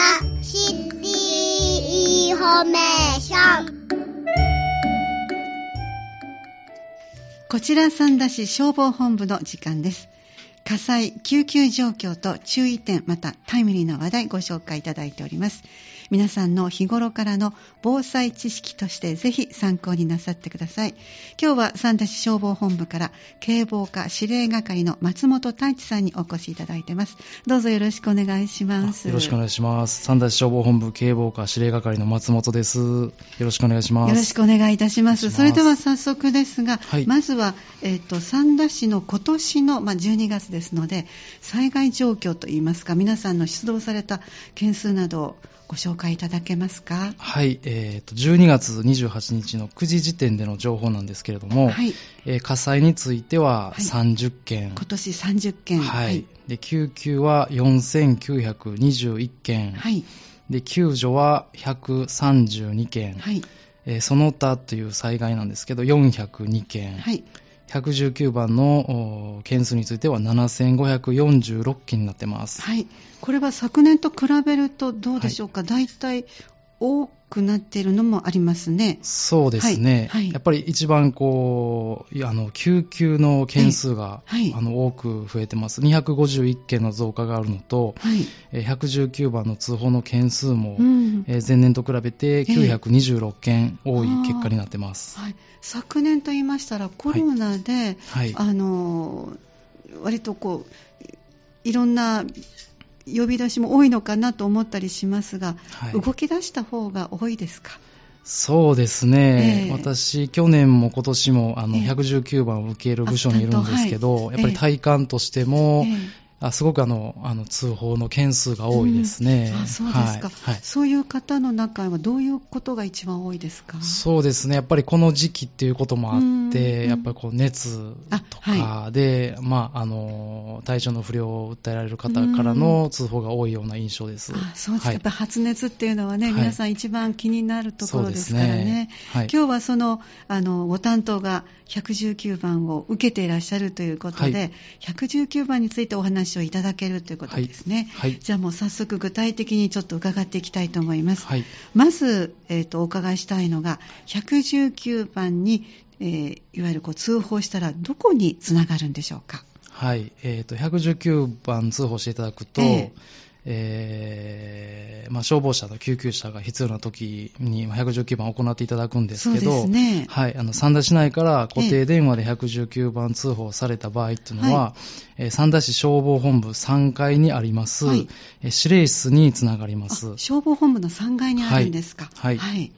ラシティインフォメーションこちら三田市消防本部の時間です。火災、救急状況と注意点、またタイムリーな話題ご紹介いただいております。皆さんの日頃からの防災知識としてぜひ参考になさってください。今日は三田市消防本部から警防課司令係の松本太一さんにお越しいただいています。どうぞよろしくお願いします。よろしくお願いします。三田市消防本部警防課司令係の松本です。よろしくお願いします。よろしくお願いいたします。ますそれでは早速ですが、はいまずは、えっ、と、三田市の今年の、まあ、12月ですので、災害状況といいますか、皆さんの出動された件数などをご紹介いただけますか？はい、えーと、12月28日の9時時点での情報なんですけれども、はい。えー火災についてははい30件、今年30件。はい、で救急は4921件、はい。で救助は132件、はい。えーその他という災害なんですけど402件、はい。119番のお件数については7546件になってます。はい。これは昨年と比べるとどうでしょうか？大体多くなっているのもありますね。そうですね、はい。はい。やっぱり一番こうあの救急の件数が、えはい。あの多く増えてます、251件の増加があるのと、はい。えー119番の通報の件数も、うん。えー前年と比べてえ926件多い結果になってます。はい、昨年と言いましたらコロナで、はい、あの割とこういろんな呼び出しも多いのかなと思ったりしますが、はい。動き出した方が多いですか？そうですね、ええ。私、去年も今年もあのええ。119番を受ける部署にいるんですけど、あやっぱり体感としても、ええあすごくあのあの通報の件数が多いですね。あそうですか、はい。はい。そういう方の中はどういうことが一番多いですか？そうですね、やっぱりこの時期っていうこともあって、うんやっぱりこう熱とかで、まあ、あの体調の不良を訴えられる方からの通報が多いような印象です。あそうですか、はい。やっぱ発熱っていうのはね、はい。皆さん一番気になるところですからね。はい、今日はそのあのご担当が119番を受けていらっしゃるということで、はい。119番についてお話をいただけるということですね。はいじゃあもう早速具体的にちょっと伺っていきたいと思います。はいまず、えーとお伺いしたいのが119番に、えーいわゆるこう通報したらどこにつながるんでしょうか？はいえー、と119番通報していただくと、ええーまあ、消防車と救急車が必要な時にまあ119番を行っていただくんですけど、すね。はい、あの三田市内から固定電話で119番通報された場合っていうのは、はえー三田市消防本部3階にあります、はいえー指令室につながりますあ。消防本部の3階にあるんですか。はいはい。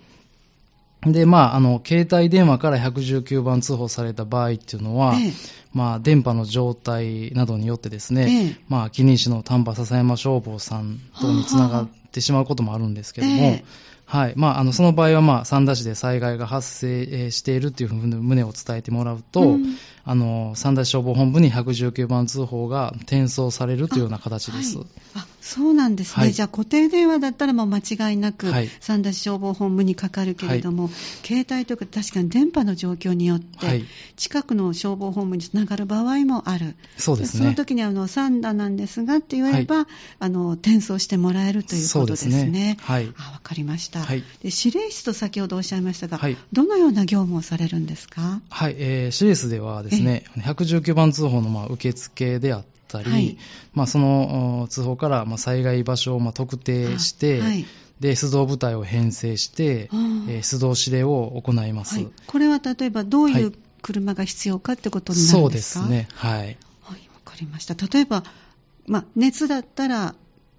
で、まあ、あの、携帯電話から119番通報された場合っていうのは、ええ。まあ、電波の状態などによってですね、ええ。まあ、紀西の丹波篠山消防さん等につながってしまうこともあるんですけども、ええ。はい。まあ、あの、その場合は、まあ、三田市で災害が発生えーしているというふうに旨を伝えてもらうと、うん。あの、三田市消防本部に119番通報が転送されるというような形です。はい。あそうなんですね、はい。じゃあ固定電話だったらもう間違いなく、はい。三田市消防本部にかかるけれども、携帯というか確かに電波の状況によって、はい。近くの消防本部につながる場合もある。そうですね。その時にあの三田なんですがって言えば、あの転送してもらえるということですね。すね。はい。あわかりました、はい。で。指令室と先ほどおっしゃいましたが、はい。どのような業務をされるんですか？はい、えー、シリースではですね、119番通報のまあ受付であったり、はいまあ、そのお通報からまあ災害場所をまあ特定して、あはいで出動部隊を編成して、出動指令を行います。はい、これは例えばどういうはい車が必要かってことになるそうんでか？ですすね。はい。はい、わかりました。例えば、まあ、熱だったら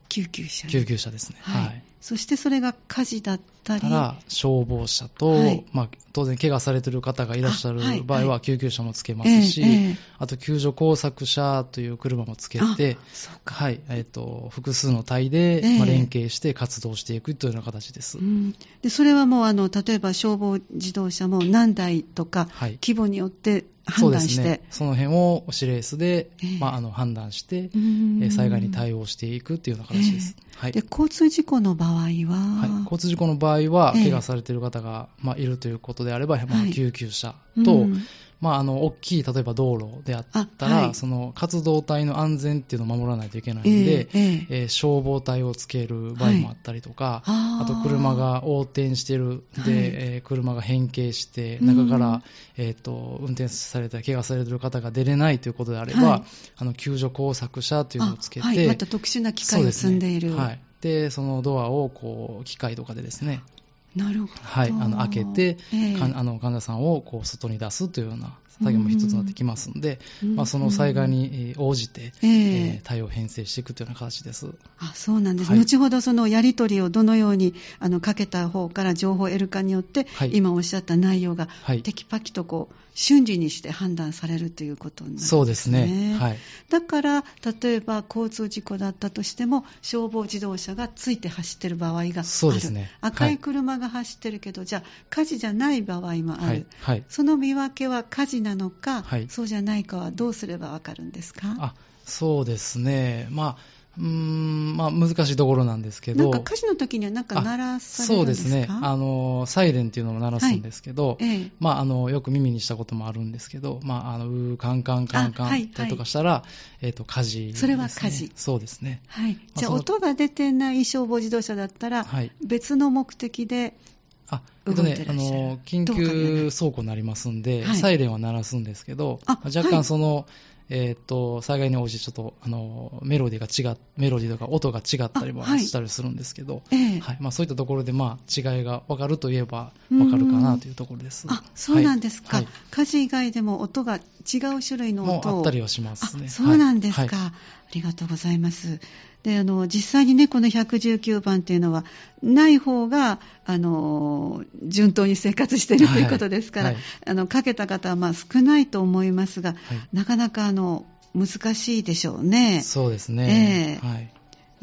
救急車に救急車ですね。はい。はい。そしてそれが火事だったり、消防車と、はいまあ、当然怪我されている方がいらっしゃる場合ははい救急車もつけますし、ええええあと救助工作車という車もつけあて。はい、えっ、と、複数の隊で、ええまあ、連携して活動していくというような形です。うん、でそれはもうあの例えば消防自動車も何台とかはい。規模によってそうです判断して、ね。その辺を指令室で、ええ。まあ、あの判断して、うん。えー災害に対応していくというような形です。はい。で。交通事故の場合は、はい、交通事故の場合は、ええ。怪我されている方が、まあ、いるということであれば、まあ、はい救急車と、うんまあ、あの、大きい、例えば道路であったら、はい。その活動体の安全っていうのを守らないといけないんで、ええええ。えー消防隊をつける場合もあったりとか、あー。あと車が横転してる、で、はい。えー車が変形して、うん中から、えーと、運転されたり、怪我されてる方が出れないということであれば、はい。あの、救助工作車というのをつけて、また特殊な機械を積んでいる。そうすねはい。で、そのドアを、こう、機械とかでですね、なるほど。はい、あの開けて、ええかんあの患者さんをこう外に出すというような作業も一つになってきますので、うんまあ、その災害にえー応じて、えええー対応編成していくというような形です。あそうなんです、はい後ほどそのやり取りをどのようにあのかけた方から情報を得るかによって、はい今おっしゃった内容がはいテキパキとこう瞬時にして判断されるということになるんですね。そうですね。はい。だから例えば交通事故だったとしても消防自動車がついて走ってる場合があるそうですね赤はいい車が走ってるけど、じゃあ火事じゃない場合もある、はい。はい。その見分けは火事なのか、はいそうじゃないかはどうすればわかるんですか？あ、そうですね。まあ、うーん、まあ、難しいところなんですけど。なんか火事の時にはなんか鳴らされるそんでか？うですすね。あの、サイレンっていうのも鳴らすんですけど、ええまあ、あの、よく耳にしたこともあるんですけど、まあ、あの、うーカンカンカンカンあはいったりとかしたら、えっ、と、火事ね。それは火事そうですね。はい、じゃあ音が出てない消防自動車だったら、はい別の目的であ、えっとねあの、緊急走行になりますんで、はい。サイレンは鳴らすんですけど、あ若はい。干その、えっと、災害に応じてちょっと、あの、メロディーが違っ、メロディーとか音が違ったりもしたりするんですけど、ええ。はい。まあそういったところで、まあ違いが分かるといえば分かるかなというところです。あそうなんですか、はい。火事以外でも音が違う種類の音を。あったりはしますね。あそうなんですか、はい。ありがとうございます。であの実際にね、この119番っていうのは、ない方があの順当に生活しているということですから、はい。あのかけた方はまあ少ないと思いますが、はい。なかなかあの難しいでしょうね。そうですね。ええはい。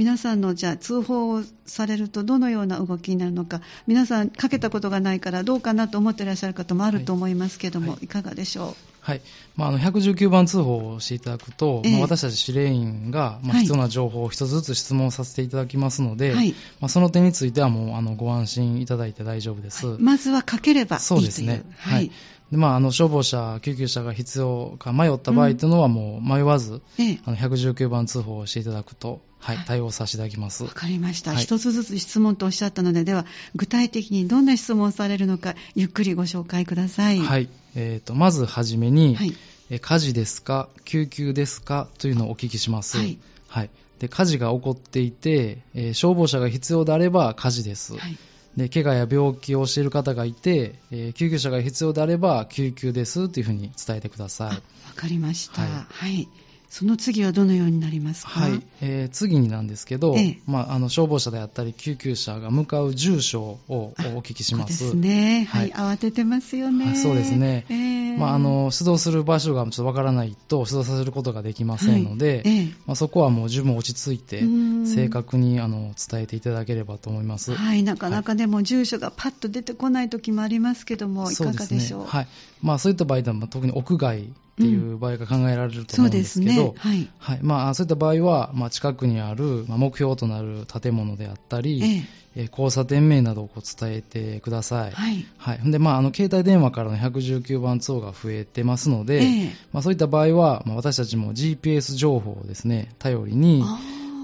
皆さんのじゃあ通報をされるとどのような動きになるのか皆さんかけたことがないからどうかなと思っていらっしゃる方もあると思いますけども、はいい、かがでしょはい。まあ、あの、119番通報をしていただくと、ええまあ、私たち司令員が、まあ、はい必要な情報を一つずつ質問させていただきますので、はいまあ、その点についてはもう、あの、ご安心いただいて大丈夫です。うまずはかければいいというそうですね。はい。で、まあ、あの、消防車、救急車が必要か迷った場合というのはもう迷わず、ええあの、119番通報をしていただくと、はい、はい対応させていただきます。わかりました、はい一つずつ質問とおっしゃったのででは具体的にどんな質問をされるのかゆっくりご紹介くださいはい。えっ、と、まずはじめに、はいえ火事ですか救急ですかというのをお聞きします。はい。はい。で、火事が起こっていて、えー消防車が必要であれば火事です。はいで、怪我や病気をしている方がいて、えー救急車が必要であれば救急ですというふうに伝えてください。あわかりました、ははいいその次はどのようになりますか？はい、えー次になんですけど、ええ。まあ、あの消防車であったり救急車が向かう住所をお聞きします。そうですね、はい。は慌ててますよね、はいそうですね。ええ。まあ、あの出動する場所がちょっとわからないと出動させることができませんので、はい。ええ。まあ、そこはもう十分落ち着いて正確にあの伝えていただければと思います。はい、なかなかでも住所がパッと出てこない時もありますけども、いかがでしょう？はい。まあ、そういった場合でも特に屋外っていう場合が考えられると思うんですけど、ですね。はい。はいまあ、そういった場合は、まあ、近くにある、まあ、目標となる建物であったり、え交差点名などをこう伝えてください。はい。はい。で、まあ、あの、携帯電話からの119番通報が増えてますので、ええまあ、そういった場合は、まあ、私たちも GPS 情報をですね、頼りに、あ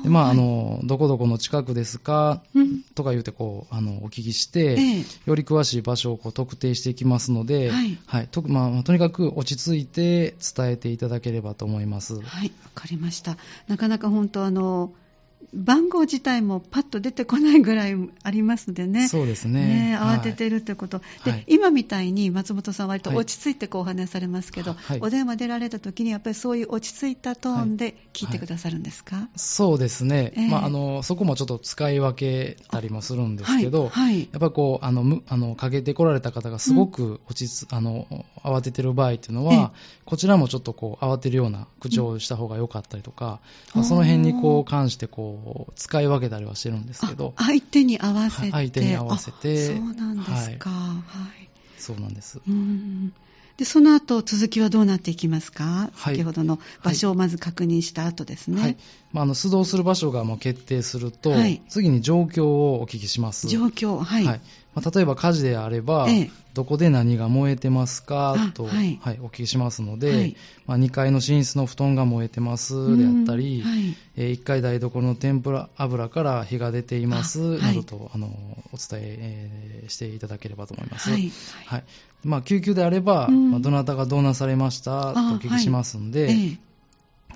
でまあ、あはい。の、どこどこの近くですか、うん。とか言うて、こう、あの、お聞きして、ええ。より詳しい場所をこう特定していきますので、はい。とまあ、とにかく落ち着いて伝えていただければと思います。はい、わかりました。なかなか本当あの、番号自体もパッと出てこないぐらいありますのでね。そうですね。ねはい。慌ててるということ、で、はい。今みたいに松本さんは割とはい。落ち着いてこうお話しされますけど、はい。お電話出られた時にやっぱりそういう落ち着いたトーンで聞いてくださるんですか、そうですね、ええ。まあ、あのそこもちょっと使い分けたりもするんですけど、やっぱりこうあのむあのかけてこられた方がすごく落ち着、あの慌ててる場合っていうのは、こちらもちょっとこう慌てるような口調をした方が良かったりとか、まあその辺にこう関してこう使い分けたりはしてるんですけど。あ、相手に合わせて、はい相手に合わせて。あそうなんですか、はい。そうなんです。うん。でその後続きはどうなっていきますか、はい。先ほどの場所をまず確認した後ですね、はいまあ、あの出動する場所がもう決定すると、はい。次に状況をお聞きします。状況、はい。まあ、例えば火事であれば、ええ。どこで何が燃えてますかあと、はい。お聞きしますので、はい。まあ、2階の寝室の布団が燃えてますであったり、えー1階台所の天ぷら油から火が出ていますなどとあのお伝ええーしていただければと思います。はい。はい。まあ、救急であれば、うん。まあどなたがどうなされましたとお聞きしますんで、ええ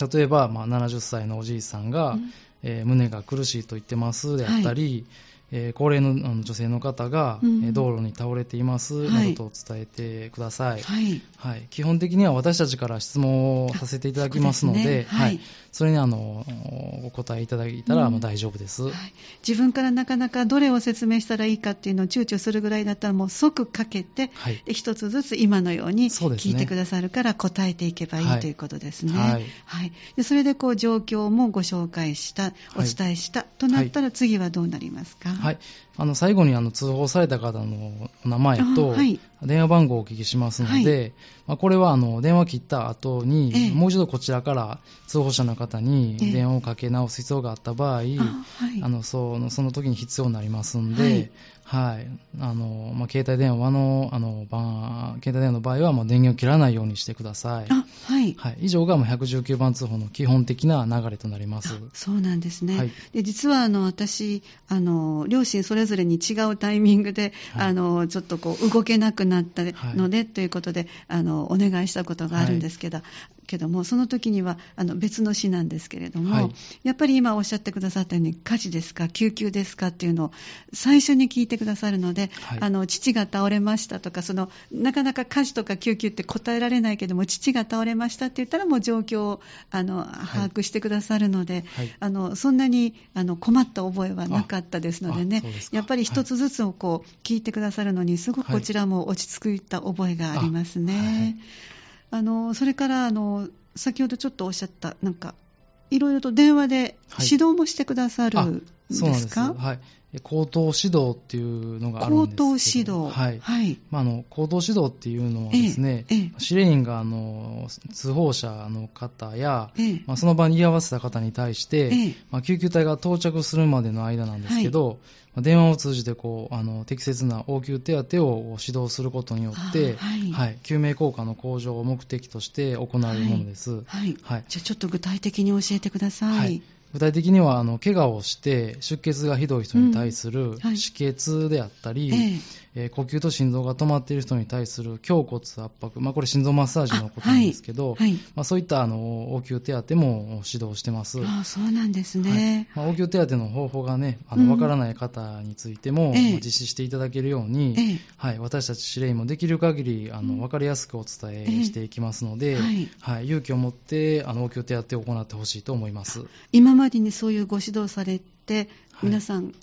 例えば、まあ、70歳のおじいさんが、うん。えー胸が苦しいと言ってますであったり、えー高齢の女性の方が、うん。えー道路に倒れていますはないどと伝えてください、はい。はい。基本的には私たちから質問をさせていただきますのでね。はい。それにあのお答えいただいたら、うん。まあ大丈夫です、はい。自分からなかなかどれを説明したらいいかっていうのを躊躇するぐらいだったらもう即かけて、はい。で一つずつ今のように聞いてくださるから答えていけばいい、はいということですね。はい。はい。でそれでこう状況もご紹介した、お伝えしたとなったら次はどうなりますか？はい、あの最後にあの通報された方のお名前と電話番号をお聞きしますので、まあ、これはあの電話切った後に、ええ。もう一度こちらから通報者の方にええ。電話をかけ直す必要があった場合、あはい。あのそのその時に必要になりますんはい。で、はい。あのまあ、携帯電話のあの番携帯電話の場合はもう電源を切らないようにしてください。あはい。はい、以上がもう119番通報の基本的な流れとなります。あそうなんですね、はい。で実はあの私あの、両親それぞれに違うタイミングで、はい。あのちょっとこう動けなくなったので、ということであのお願いしたことがあるんですけど,、けどもその時にはあの別の市なんですけれども、はい。やっぱり今おっしゃってくださったように火事ですか、救急ですか？っていうのを最初に聞いてくださるので、はい。あの父が倒れましたとかその、なかなか火事とか救急って答えられないけども、父が倒れましたって言ったら、もう状況をあの把握してくださるので、はい。あのそんなにあの困った覚えはなかったですのでねやっぱり一つずつをこう聞いてくださるのにすごくこちらも落ち着いた覚えがありますね。あのそれからあの先ほどちょっとおっしゃったなんかいろいろと電話ではい。指導もしてくださるあんそうなんです。か、はい。口頭指導っていうのがあるん口ですけど。頭指導。はい。はい。まあ、あの口頭指導っていうのはですね、ええええ。指令員があの通報者の方や、ええ。まあ、その場に居合わせた方に対して、ええ。まあ、救急隊が到着するまでの間なんですけど、まあ電話を通じてこうあの適切な応急手当を指導することによって、あはい。救命効果の向上を目的として行われるものです。はい。はい。じゃあちょっと具体的に教えてください。はい具体的にはあの怪我をして出血がひどい人に対するはい。止血であったり、えええー呼吸と心臓が止まっている人に対する胸骨圧迫、まあ、これ心臓マッサージのことなんですけど、はい。まあ、そういったあの応急手当も指導してます。ああそうなんですね。はい。まあ、応急手当の方法がね、あうん。の分からない方についても、ええ。まあ実施していただけるように、ええ。はい、私たち司令員もできる限りあの、うん。分かりやすくお伝えええしていきますので、はい。はい、勇気を持ってあの応急手当を行ってほしいと思います。今までにそういうご指導され皆さん、うん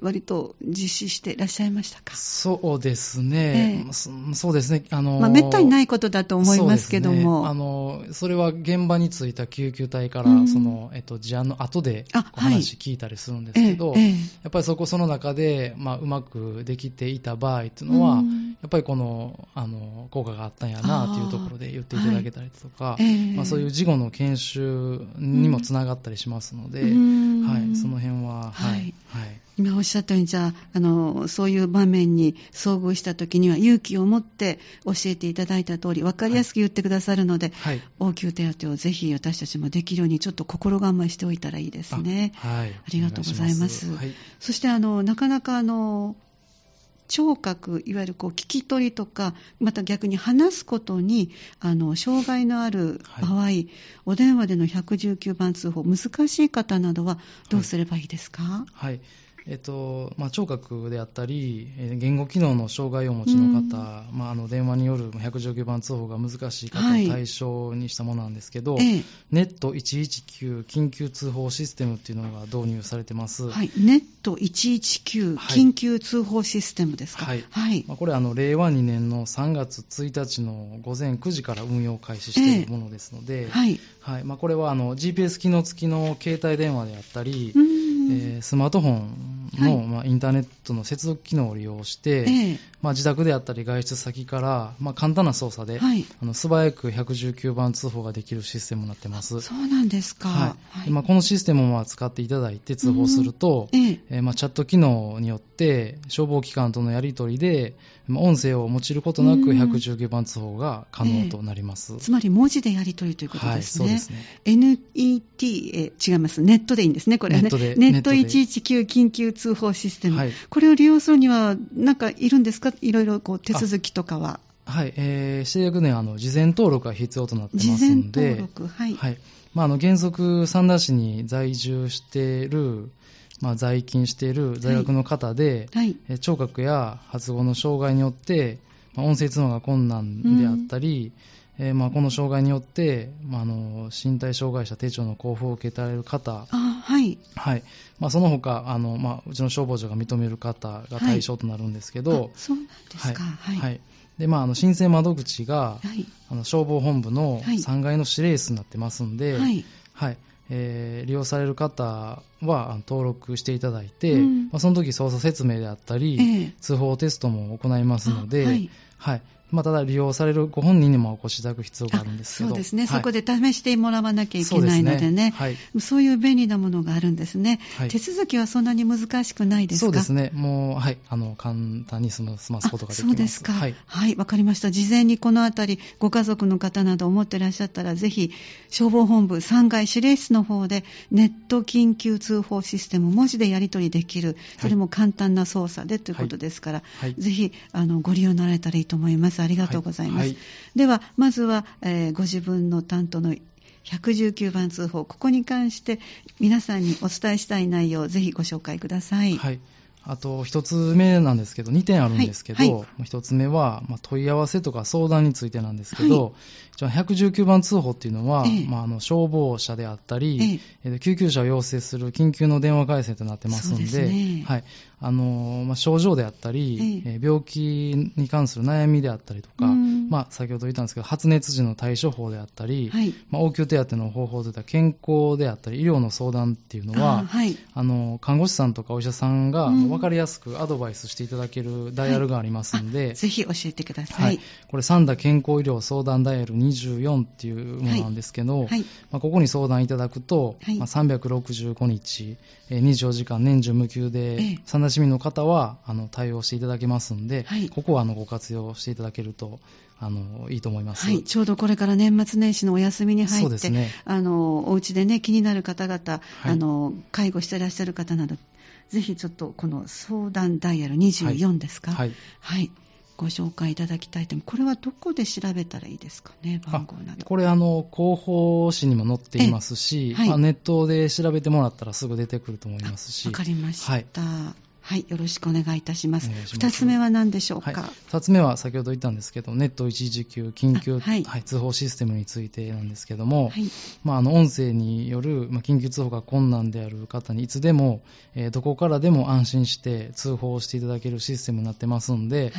割と実施していらっしゃいましたか、そうですね、ええ。そそうですね、あのまあ、めったにないことだと思いますけどそうですね。も、あのそれは現場に着いた救急隊から、うん。そのえっと、事案の後であお話聞いたりするんですええけど、ええやっぱりそこ、その中で、まあ、うまくできていた場合っていうのは、うん。やっぱりこのあの効果があったんやなというところで言っていただけたりとか、ええ。まあ、そういう事後の研修にもつながったりしますので、うん。はい、その辺は、ははい。いはい。今おっしゃったように、じゃああの、そういう場面に遭遇したときには、勇気を持って教えていただいた通り、分かりやすく言ってくださるので、はい。応急手当をぜひ私たちもできるように、ちょっと心構えしておいたらいいですね。あはい、ありがとうございます。そしてあのなかなかあの聴覚、いわゆるこう聞き取りとか、また逆に話すことにあの障害のある場合、お電話での119番通報、難しい方などはどうすればいいですか、はいえっとまあ、聴覚であったり、えー言語機能の障害をお持ちの方、まあ、あの電話による119番通報が難しい方はい。を対象にしたものなんですけど、ええ。ネット119緊急通報システムっていうのが導入されてます。はい、ネット119はい。緊急通報システムですか、はい。はい。まあ、これあの令和2年の3月1日の午前9時から運用を開始しているものですので、はい。はい。まあ、これはあの GPS 機能付きの携帯電話であったり、うーん。えースマートフォンの、はいまあ、インターネットの接続機能を利用して、ええまあ、自宅であったり外出先から、まあ、簡単な操作で、はい。あの素早く119番通報ができるシステムになってます。そうなんですか。はいでまあ、このシステムをまあ使っていただいて通報すると、ええ。えーまあ、チャット機能によって消防機関とのやり取りで、まあ音声を用いることなくうん119番通報が可能となります。つまり文字でやり取りということはい、ですね。そうですね。NET、え違います。ネットでいいんですね、これはね。ネットでネットネットで119緊急通報システム。はいこれを利用するには、なんかいるんですか？いろいろこう手続きとかは。はい、えー、していくね、あの、事前登録が必要となってます事前んで、登録。はい。はい。まあ、あの、原則、三田市に在住している、まあ、在勤している在学の方で、はい。えー聴覚や発語の障害によって、まあ音声通話が困難であったり、えーまあ、この障害によって、まあ、あの身体障害者手帳の交付を受けられる方、あはい。はい。まあ、その他あの、まあ、うちの消防署が認める方が対象となるんですけど、あそうなんですか。はい。はい。でまあ、あの申請窓口が、はい。あの消防本部のはい。3階の指令室になってますんで、はい。はい。えー利用される方は登録していただいて、うん。まあ、その時操作説明であったり、ええ。通報テストも行いますので、あはい。はいまあ、ただ利用されるご本人にもお越しいただく必要があるんですけど、そうですね、はい。そこで試してもらわなきゃいけないのでね、はい、そういう便利なものがあるんですね、はい。手続きはそんなに難しくないですか？そうですね、もう、はい、あの簡単に済ますことができます。あそうですか。はい、はい、わかりました。事前にこのあたり、ご家族の方など思ってらっしゃったら、ぜひ、消防本部3階指令室の方で、ネット緊急通報システム、文字でやり取りできる、それも簡単な操作でということですから、はい。ぜひ、あの、ご利用になられたらいいと思います。ありがとうございます。はい。はいでは、まずは、えーご自分の担当の119番通報、ここに関して皆さんにお伝えしたい内容をぜひご紹介ください。はい。あと一つ目なんですけど、2点あるんですけど、はいはい。一つ目は、まあ、問い合わせとか相談についてなんですけど、じゃあ119番通報っていうのは、ええ。まあ、あの消防車であったり、ええ。ー救急車を要請する緊急の電話回線となってますので、ですね。はいあのまあ、症状であったり、ええ。えー病気に関する悩みであったりとか、うん。まあ、先ほど言ったんですけど、発熱時の対処法であったり、はい。まあ、応急手当の方法といった健康であったり、医療の相談っていうのは、あはい。あの看護師さんとかお医者さんがうん。分かりやすくアドバイスしていただけるダイヤルがありますんで、ぜひ教えてくださ。はい。い、これ三田健康医療相談ダイヤル24っていうものなんですけど、はい。まあ、ここに相談いただくと、はい。まあ、365日、えー24時間年中無休えでえ、三田市民の方はあの対応していただけますんで、はい。ここはあのご活用していただけるとあのいいと思います。はい、ちょうどこれから年末年始のお休みに入って、ね。あのお家でね気になる方々、はい。あの介護してらっしゃる方など、ぜひちょっとこの相談ダイヤル24ですか、はい。はい。ご紹介いただきたいと思います。これはどこで調べたらいいですかね、番号など。これあの広報誌にも載っていますし、ええ。はい。まあ、ネットで調べてもらったらすぐ出てくると思いますし。わかりました。はい、よろしくお願いいたします。二つ目は何でしょうか？はい、2つ目は先ほど言ったんですけど、ネット一時給緊急、あはい。通報システムについてなんですけども、はい。まあ、あの音声による、まあ、緊急通報が困難である方にいつでも、えーどこからでも安心して通報していただけるシステムになってますんで、はい。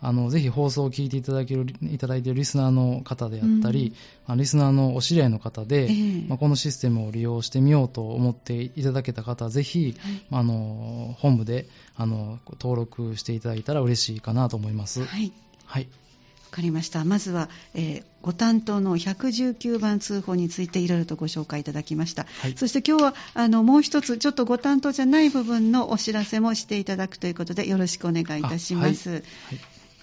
あのぜひ放送を聞いていただけるいただいているリスナーの方であったり、うん。まあリスナーのお知り合いの方で、ええ。まあ、このシステムを利用してみようと思っていただけた方はぜひ、はい。あの本部であの登録していただいたら嬉しいかなと思います。はいはい。わかりました。まずは、えーご担当の119番通報についていろいろとご紹介いただきました。はいそして今日はあのもう一つちょっとご担当じゃない部分のお知らせもしていただくということでよろしくお願いいたします。はい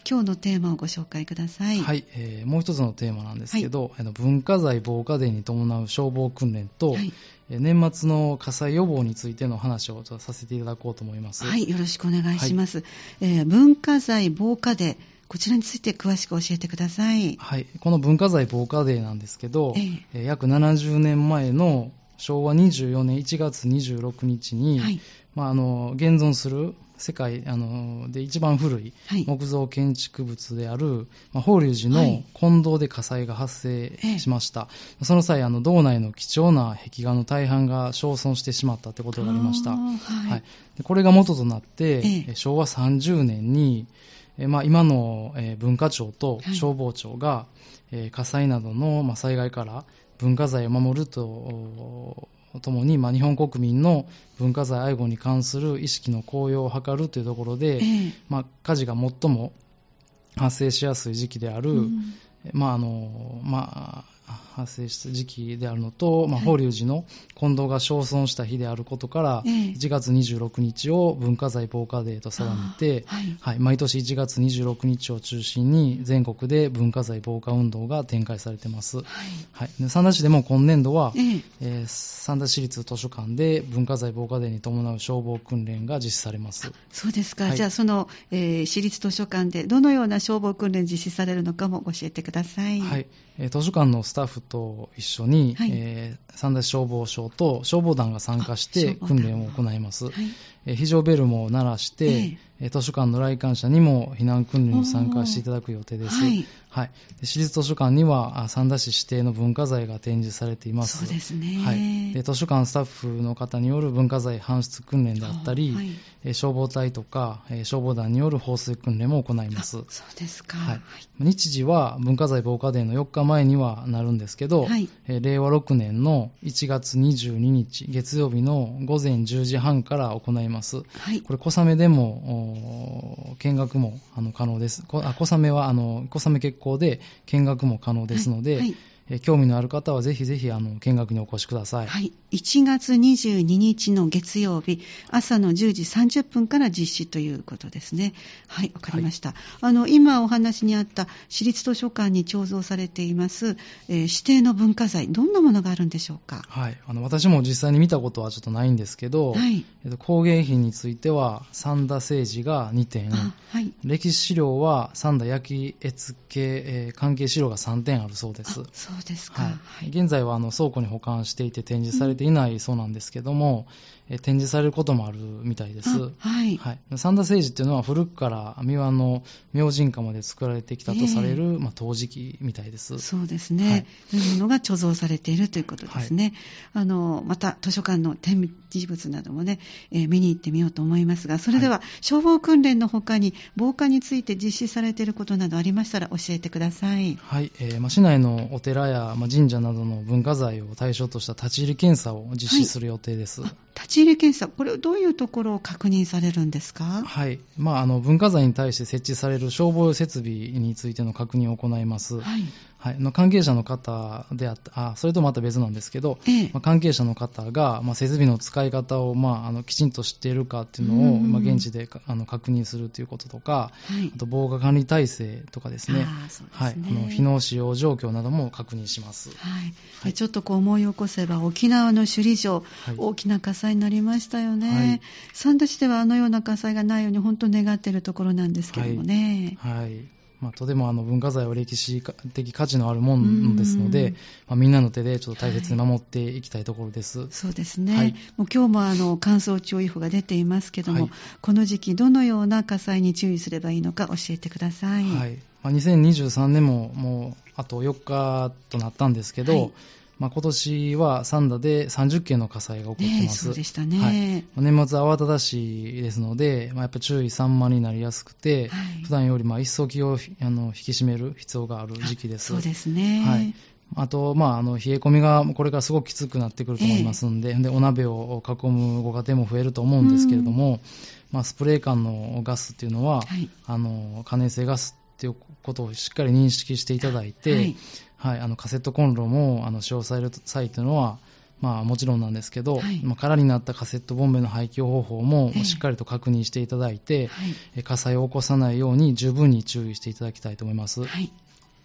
今日のテーマをご紹介ください。はい、えーもう一つのテーマなんですけど、あの文化財防火デーに伴う消防訓練と、はいえー年末の火災予防についての話をさせていただこうと思います。はい、よろしくお願いします。えー文化財防火デーこちらについて詳しく教えてください。はい、この文化財防火デーなんですけど、ええー約70年前の昭和24年1月26日に、はいまあ、あの現存する世界あので一番古いはい。木造建築物である、まあ、法隆寺のはい。金堂で火災が発生しました、その際あの道内の貴重な壁画の大半が焼損してしまったということがありました。はい。はい、でこれが元となって、ええ。え昭和30年に、えまあ、今の、えー文化庁とはい。消防庁が、えー火災などの、まあ、災害から文化財を守るとおともに、まあ、日本国民の文化財愛護に関する意識の高揚を図るというところで、ええ。まあ、火事が最も発生しやすい時期である、うん。まああのまあ、発生した時期であるのと、まあ、はい。法隆寺の近藤が焼損した日であることから、ええ。1月26日を文化財防火デーと定めて、あはい。はい、毎年1月26日を中心に全国で文化財防火運動が展開されています。はい。三田市でも今年度は、ええ。えー三田市立図書館で文化財防火デーに伴う消防訓練が実施されます。そうですか、はい。じゃあその、えー私立図書館でどのような消防訓練実施されるのかも教えてください。はい、えー図書館のスタッフと一緒に、はい。えー三田市消防署と消防団が参加して訓練を行います。はい。えー非常ベルも鳴らして、ええー図書館の来館者にも避難訓練に参加していただく予定です。はいはい、で市立図書館にはあ三田市指定の文化財が展示されています。そうですね。はい、で図書館スタッフの方による文化財搬出訓練であったり、はいえー消防隊とか、えー消防団による放水訓練も行います。そうですか。はい、日時は文化財防火デーの4日前にはなるんですけど、はいえー令和6年の1月22日月曜日の午前10時半から行います。はい。これ小雨でも見学もあの可能です。こあ小雨はあの小雨決行で見学も可能ですので、はいはいえー興味のある方はぜひぜひあの見学にお越しください。はい。1月22日の月曜日、朝の10時30分から実施ということですね。はい、わかりました。あの、今お話にあった私立図書館に貯蔵されています、えー指定の文化財、どんなものがあるんでしょうか？はい、あの私も実際に見たことはちょっとないんですけど、はい。えっと、工芸品については三田政治が2点、あ、はい。歴史資料は三田焼絵系、えー関係資料が3点あるそうですあ。そうですか。はい、現在はあの倉庫に保管していて展示されていないそうなんですけども、えー展示されることもあるみたいです。あはい。はい、三田政治っていうのは古くから三輪の明神家まで作られてきたとされる、まあ、陶磁器みたいです。そうですね。はいそういうものが貯蔵されているということですね。あの、また図書館の展示物などもね、えー見に行ってみようと思いますが、それでは、消防訓練の他に防火について実施されていることなどありましたら教えてください。はい、えーまあ、市内のお寺や、まあ、神社などの文化財を対象とした立ち入り検査を実施する予定です。あ立ち入り検査、これどういうところを確認されるんですか？はい、まあ、あの文化財に対して設置される消防設備についての確認を行います。はい。はい、関係者の方であったあ、それとまた別なんですけど、ええ。まあ、関係者の方が、まあ、設備の使い方を、まあ、あのきちんと知っているかっていうのを、うんまあ、現地でかあの確認するということとか、はい。あ。と防火管理体制とかですね、あーそうですはい、ねあの火の使用状況なども確認します。はい。はい。ちょっとこう思い起こせば沖縄の首里城、はい。大きな火災になりましたよね、はい。三田市ではあのような火災がないように本当願っているところなんですけどもね、はいまあ、とてもあの文化財は歴史的価値のあるものですのうん。で、まあ、みんなの手でちょっと大切に守っていきたいところです。そうですね、はい。もう今日もあの乾燥注意報が出ていますけども、はい。この時期どのような火災に注意すればいいのか教えてください。はい。まあ、2023年ももうあと4日となったんですけど、はいまあ、今年は三田で30件の火災が起こってます。そうでしたね。はいまあ年末慌ただしいですので、まあ、やっぱ注意散漫になりやすくて、はい普段よりまあ一層気をあの引き締める必要がある時期です。そうですね。はいあと、まあ、あの冷え込みがこれからすごくきつくなってくると思いますんで,、でお鍋を囲むご家庭も増えると思うんですけれども、まあ、スプレー缶のガスっていうのは、はいあの可燃性ガスっていうことをしっかり認識していただいて、はい。はいあのカセットコンロもあの使用される際というのは、まあ、もちろんなんですけど、はい。まあ、空になったカセットボンベの廃棄方法もええ。しっかりと確認していただいて、はい。え火災を起こさないように十分に注意していただきたいと思います。はい。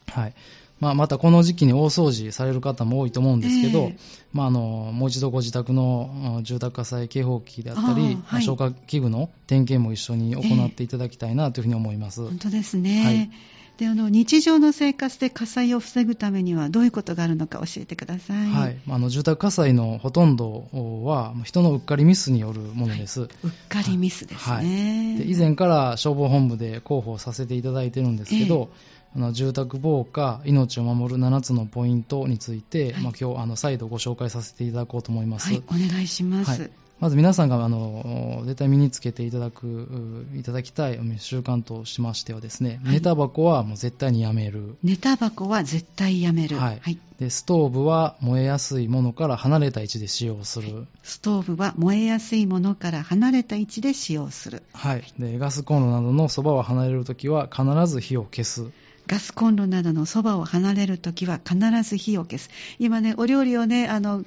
はいまあ、またこの時期に大掃除される方も多いと思うんですけど、ええまあ、あのもう一度ご自宅のうん住宅火災警報器であったり、はいまあ消火器具の点検も一緒に行っていただきたいなというふうに思います。本当ですね。はいであの日常の生活で火災を防ぐためにはどういうことがあるのか教えてください。はい、あの住宅火災のほとんどは人のうっかりミスによるものです。うっかりミスですね。で以前から消防本部で広報させていただいてるんですけど、あの住宅防火、命を守る7つのポイントについて、はいまあ、今日あの再度ご紹介させていただこうと思います。はい、お願いします。はいまず皆さんがあの絶対身につけていただくいただきたい習慣としましてはですね、はい寝タバコはもう絶対にやめる、寝タバコは絶対やめる。はいはい。でストーブは燃えやすいものから離れた位置で使用する、ストーブは燃えやすいものから離れた位置で使用する。はい、でガスコンロなどのそばを離れるときは必ず火を消す、ガスコンロなどのそばを離れるときは必ず火を消す。今ね、お料理をね、あの、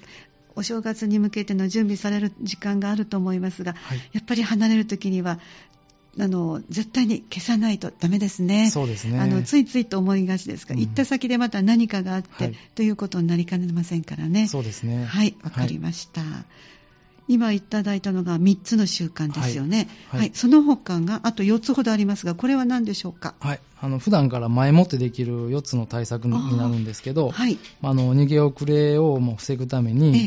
お正月に向けての準備される時間があると思いますが、はい、やっぱり離れるときには、あの、絶対に消さないとダメですね。そうですねあの、ついついと思いがちですが、うん行った先でまた何かがあって、はいということになりかねませんからね。そうですね、はい、わかりました。今いただいたのが3つの習慣ですよね。は、はい。い。その他があと4つほどありますが、これは何でしょうか？はい、あの普段から前もってできる4つの対策になるんですけど、はい。あの逃げ遅れをもう防ぐためえに、え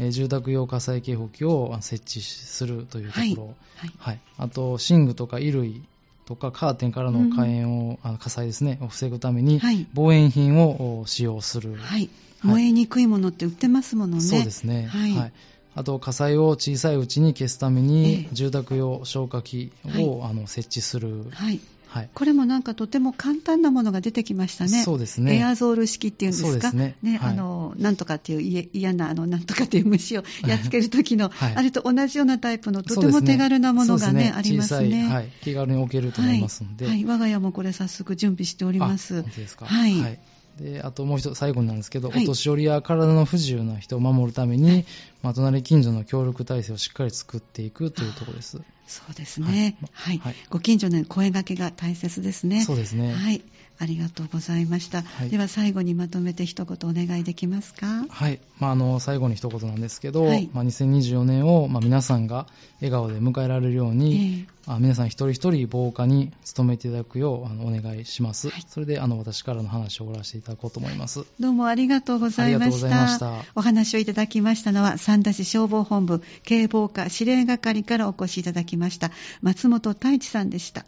え。ー住宅用火災警報器をあ設置するというところ、はい。はい、あと寝具とか衣類とかカーテンからの火炎を、あの火災ですねを防ぐために、はい。防煙品をお使用する、はい。燃えにくいものって売ってますものね。そうですね、はいあと火災を小さいうちに消すために、ええ。住宅用消火器を、あの設置する、はい。はい。これもなんかとても簡単なものが出てきましたね。そうですね。エアゾール式っていうんですか？すね。はい。あの、なんとかっていうい嫌な、あの、なんとかっていう虫を やっつける時の、はい。あれと同じようなタイプのとても手軽なものがね、ですあります小さい、ね。はい、気軽に置けると思いますので、はい、はい。我が家もこれ早速準備しております。あ本当ですか。はいであともう一つ最後なんですけど、はいお年寄りや体の不自由な人を守るために、まあ、隣近所の協力体制をしっかり作っていくというところです。そうですね。はい。はいご近所の声掛けが大切ですね。そうですね。はい。ありがとうございました。はいでは最後にまとめて一言お願いできますか？はい。まあ、あの、最後に一言なんですけど、はいまあ、2024年を、まあ、皆さんが笑顔で迎えられるように、ええあ皆さん一人一人防火に努めていただくようあのお願いします。はいそれで、あの、私からの話を終わらせていただこうと思います。どうもありがとうございました。ありがとうございましたお話をいただきましたのは、三田市消防本部警防課指令係からお越しいただきました、松本太一さんでした。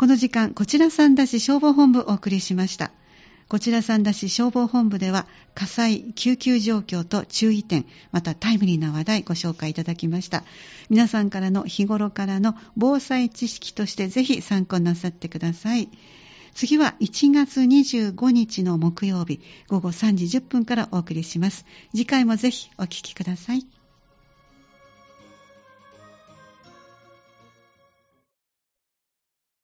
この時間、こちら三田市消防本部お送りしました。こちら三田市消防本部では火災、救急状況と注意点、またタイムリーな話題ご紹介いただきました。皆さんからの日頃からの防災知識としてぜひ参考なさってください。次は1月25日の木曜日午後3時10分からお送りします。次回もぜひお聞きください。